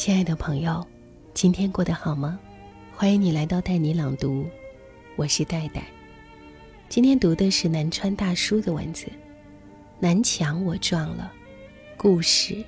亲爱的朋友，今天过得好吗？欢迎你来到带你朗读，我是戴戴。今天读的是南川大叔的文字，《南墙我撞了，故事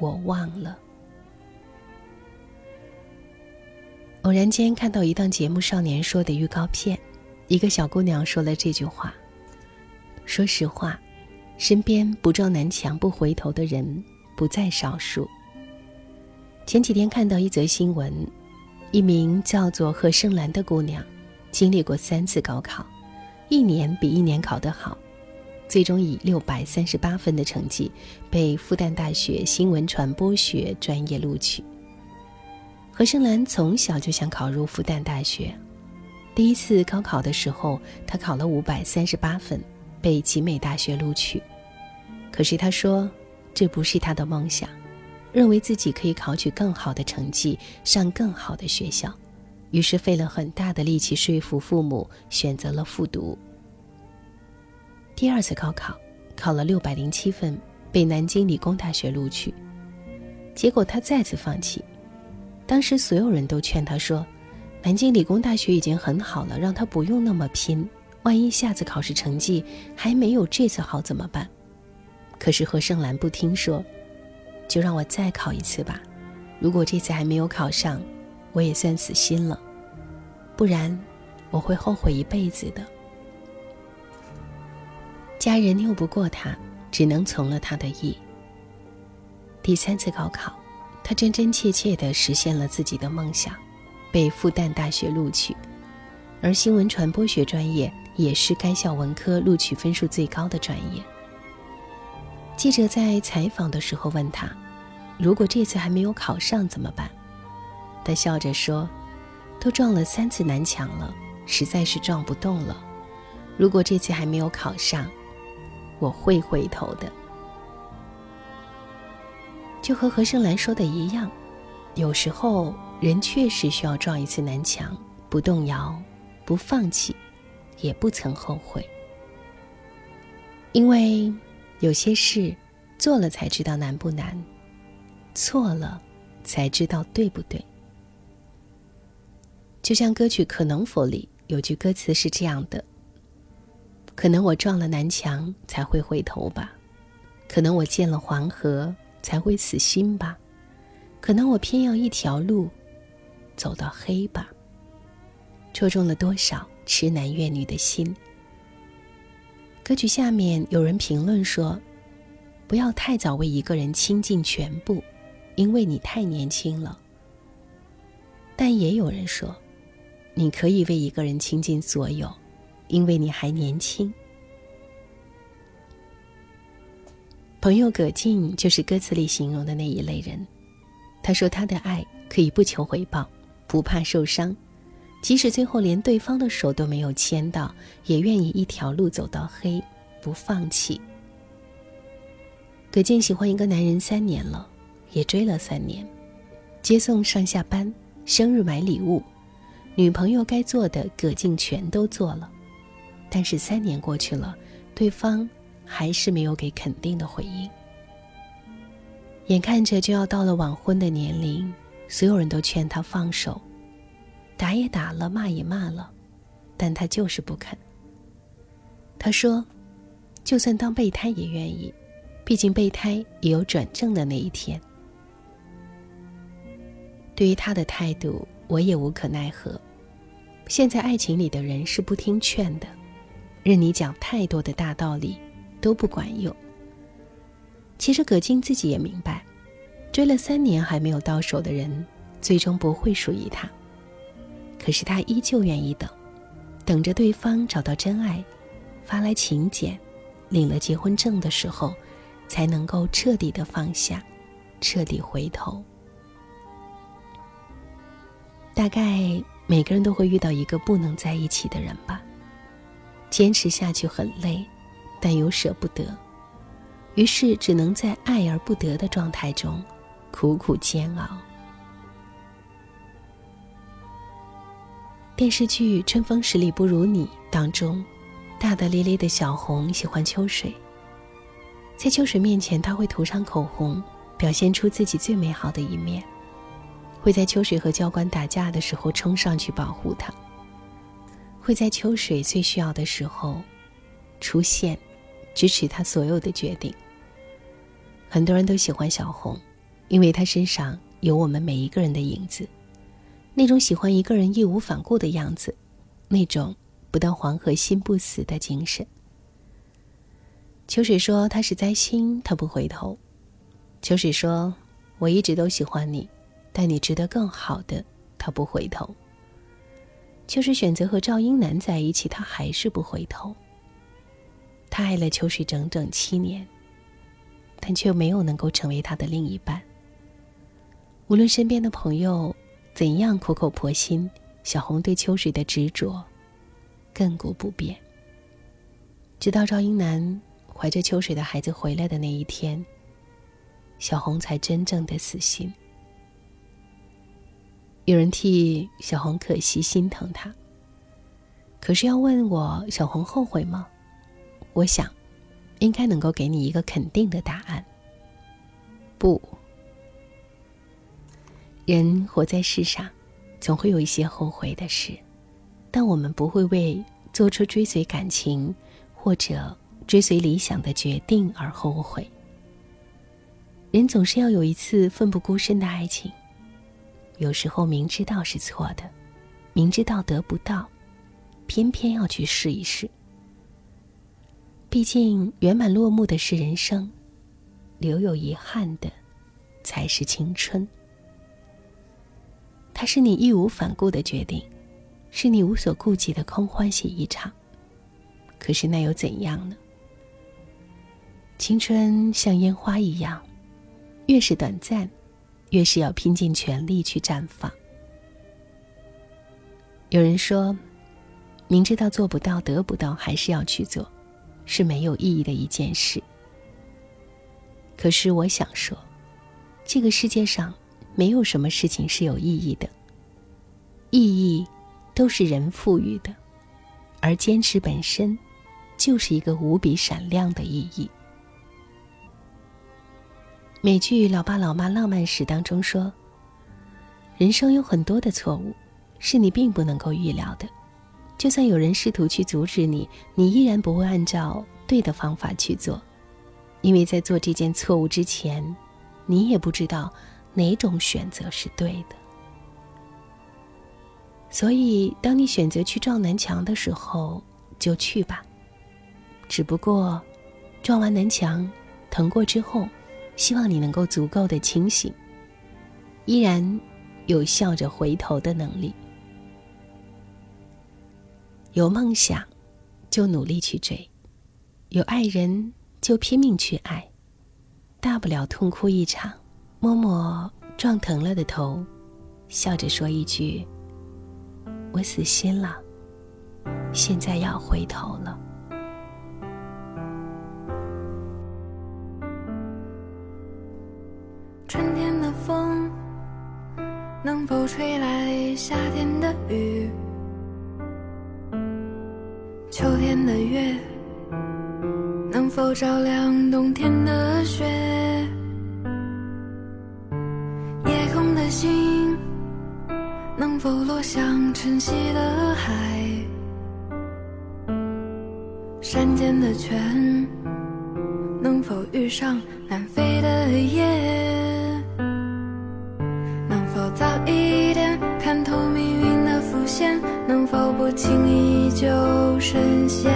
我忘了》。偶然间看到一档节目《少年说》的预告片，一个小姑娘说了这句话：“说实话，身边不撞南墙不回头的人不在少数。”前几天看到一则新闻，一名叫做何胜兰的姑娘，经历过三次高考，一年比一年考得好，最终以六百三十八分的成绩被复旦大学新闻传播学专业录取。何胜兰从小就想考入复旦大学，第一次高考的时候，她考了五百三十八分，被集美大学录取。可是她说，这不是她的梦想。认为自己可以考取更好的成绩，上更好的学校，于是费了很大的力气说服父母，选择了复读。第二次高考，考了六百零七分，被南京理工大学录取。结果他再次放弃。当时所有人都劝他说：“南京理工大学已经很好了，让他不用那么拼。万一下次考试成绩还没有这次好怎么办？”可是何胜兰不听说。就让我再考一次吧，如果这次还没有考上，我也算死心了，不然我会后悔一辈子的。家人拗不过他，只能从了他的意。第三次高考，他真真切切的实现了自己的梦想，被复旦大学录取，而新闻传播学专业也是该校文科录取分数最高的专业。记者在采访的时候问他：“如果这次还没有考上怎么办？”他笑着说：“都撞了三次南墙了，实在是撞不动了。如果这次还没有考上，我会回头的。”就和何胜兰说的一样，有时候人确实需要撞一次南墙，不动摇，不放弃，也不曾后悔，因为。有些事，做了才知道难不难，错了才知道对不对。就像歌曲《可能否》里有句歌词是这样的：“可能我撞了南墙才会回头吧，可能我见了黄河才会死心吧，可能我偏要一条路走到黑吧。”戳中了多少痴男怨女的心。歌曲下面有人评论说：“不要太早为一个人倾尽全部，因为你太年轻了。”但也有人说：“你可以为一个人倾尽所有，因为你还年轻。”朋友葛静就是歌词里形容的那一类人。他说：“他的爱可以不求回报，不怕受伤。”即使最后连对方的手都没有牵到，也愿意一条路走到黑，不放弃。葛静喜欢一个男人三年了，也追了三年，接送上下班、生日买礼物，女朋友该做的葛静全都做了，但是三年过去了，对方还是没有给肯定的回应。眼看着就要到了晚婚的年龄，所有人都劝他放手。打也打了，骂也骂了，但他就是不肯。他说：“就算当备胎也愿意，毕竟备胎也有转正的那一天。”对于他的态度，我也无可奈何。现在爱情里的人是不听劝的，任你讲太多的大道理，都不管用。其实葛静自己也明白，追了三年还没有到手的人，最终不会属于他。可是他依旧愿意等，等着对方找到真爱，发来请柬，领了结婚证的时候，才能够彻底的放下，彻底回头。大概每个人都会遇到一个不能在一起的人吧，坚持下去很累，但又舍不得，于是只能在爱而不得的状态中，苦苦煎熬。电视剧《春风十里不如你》当中，大大咧咧的小红喜欢秋水。在秋水面前，他会涂上口红，表现出自己最美好的一面。会在秋水和教官打架的时候冲上去保护他，会在秋水最需要的时候出现，支持他所有的决定。很多人都喜欢小红，因为她身上有我们每一个人的影子，那种喜欢一个人义无反顾的样子，那种不到黄河心不死的精神。秋水说：“他是灾星，他不回头。”秋水说：“我一直都喜欢你，但你值得更好的。”他不回头。秋水选择和赵英男在一起，他还是不回头。他爱了秋水整整七年，但却没有能够成为他的另一半。无论身边的朋友怎样苦口婆心，小红对秋水的执着亘古不变。直到赵英男。怀着秋水的孩子回来的那一天，小红才真正的死心。有人替小红可惜心疼她，可是要问我小红后悔吗？我想，应该能够给你一个肯定的答案。不，人活在世上，总会有一些后悔的事，但我们不会为做出追随感情或者。追随理想的决定而后悔。人总是要有一次奋不顾身的爱情，有时候明知道是错的，明知道得不到，偏偏要去试一试。毕竟圆满落幕的是人生，留有遗憾的才是青春。它是你义无反顾的决定，是你无所顾忌的空欢喜一场。可是那又怎样呢？青春像烟花一样，越是短暂，越是要拼尽全力去绽放。有人说，明知道做不到、得不到，还是要去做，是没有意义的一件事。可是我想说，这个世界上没有什么事情是有意义的，意义都是人赋予的，而坚持本身，就是一个无比闪亮的意义。美剧《老爸老妈浪漫史》当中说：“人生有很多的错误，是你并不能够预料的。就算有人试图去阻止你，你依然不会按照对的方法去做，因为在做这件错误之前，你也不知道哪种选择是对的。所以，当你选择去撞南墙的时候，就去吧。只不过，撞完南墙，疼过之后。”希望你能够足够的清醒，依然有笑着回头的能力。有梦想，就努力去追；有爱人，就拼命去爱。大不了痛哭一场，摸摸撞疼了的头，笑着说一句：“我死心了，现在要回头了。”春天的风能否吹来夏天的雨？秋天的月能否照亮冬天的雪？否落向晨曦的海？山间的泉能否遇上南飞的雁？能否早一点看透命运的伏线，能否不轻易就深陷？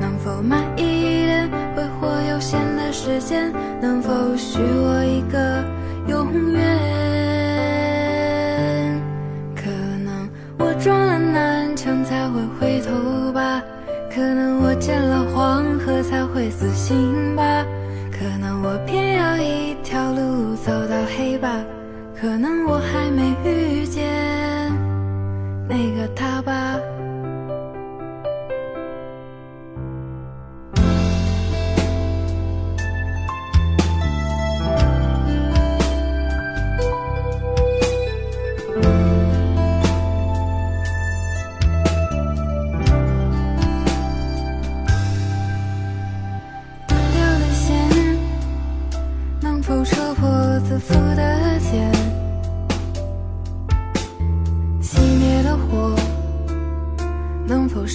能否慢一点挥霍有限的时间？能否许我一个永远？会死心。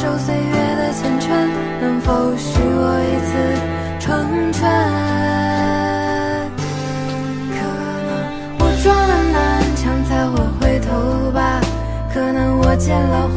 受岁月的缱绻？能否许我一次成全？可能我撞了南墙才会回头吧，可能我见了